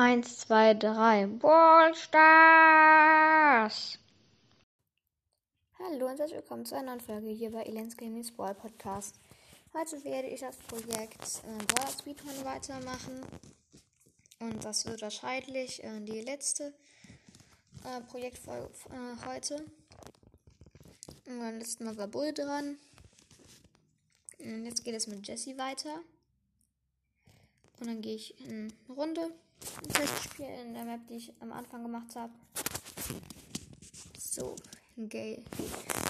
Eins, zwei, drei. Ballstars! Hallo und herzlich willkommen zu einer neuen Folge hier bei Elens Gaming Ball Podcast. Heute werde ich das Projekt äh, Brawler Speedrun weitermachen. Und das wird wahrscheinlich äh, die letzte äh, Projektfolge äh, heute. Und beim letzten Mal war Bull dran. Und jetzt geht es mit Jesse weiter. Und dann gehe ich in eine Runde. Ein Testspiel in der Map, die ich am Anfang gemacht habe. So, geil.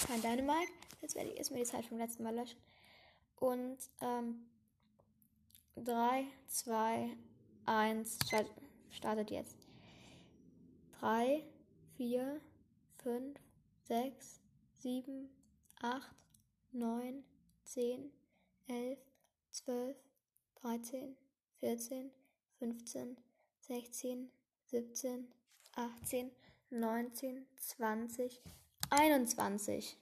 Kein Dynamite. Jetzt werde ich erstmal die Zeit vom letzten Mal löschen. Und, ähm, 3, 2, 1, startet jetzt. 3, 4, 5, 6, 7, 8, 9, 10, 11, 12, 13, 14, 15, 16, 17, 18, 19, 20, 21.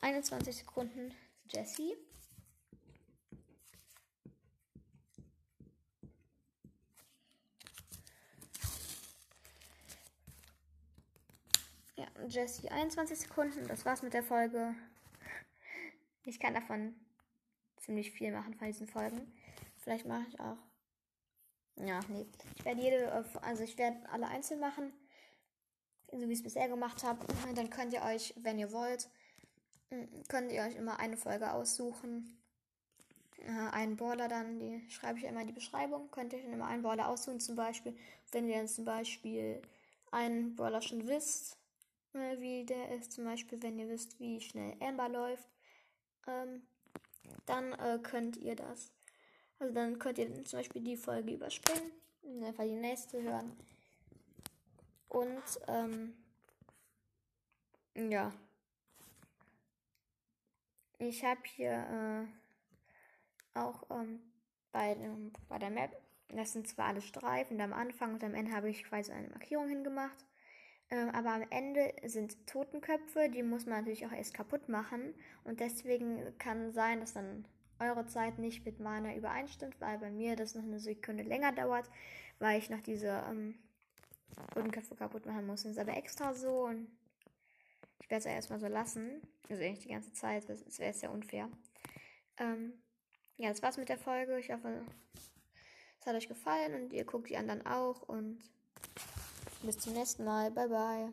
21 Sekunden Jesse. Ja, Jesse 21 Sekunden. Das war's mit der Folge. Ich kann davon ziemlich viel machen von diesen Folgen. Vielleicht mache ich auch. Ja, nee. Ich werde jede, also ich werde alle einzeln machen. So wie ich es bisher gemacht habe. Dann könnt ihr euch, wenn ihr wollt, könnt ihr euch immer eine Folge aussuchen. Einen Baller dann, die schreibe ich immer in die Beschreibung. Könnt ihr dann immer einen Baller aussuchen, zum Beispiel. Wenn ihr dann zum Beispiel einen Baller schon wisst, äh, wie der ist, zum Beispiel, wenn ihr wisst, wie schnell Amber läuft, ähm, dann äh, könnt ihr das. Also dann könnt ihr zum Beispiel die Folge überspringen und einfach die nächste hören. Und ähm, ja. Ich habe hier äh, auch ähm, bei, dem, bei der Map, das sind zwar alle Streifen, am Anfang und am Ende habe ich quasi eine Markierung hingemacht. Ähm, aber am Ende sind Totenköpfe, die muss man natürlich auch erst kaputt machen. Und deswegen kann sein, dass dann eure Zeit nicht mit meiner übereinstimmt, weil bei mir das noch eine Sekunde länger dauert, weil ich noch diese ähm, Totenköpfe kaputt machen muss. Das ist aber extra so und ich werde es ja erstmal so lassen. Also eigentlich die ganze Zeit, das wäre ja unfair. Ähm, ja, das war's mit der Folge. Ich hoffe, es hat euch gefallen und ihr guckt die anderen auch und bis zum nächsten Mal. Bye bye.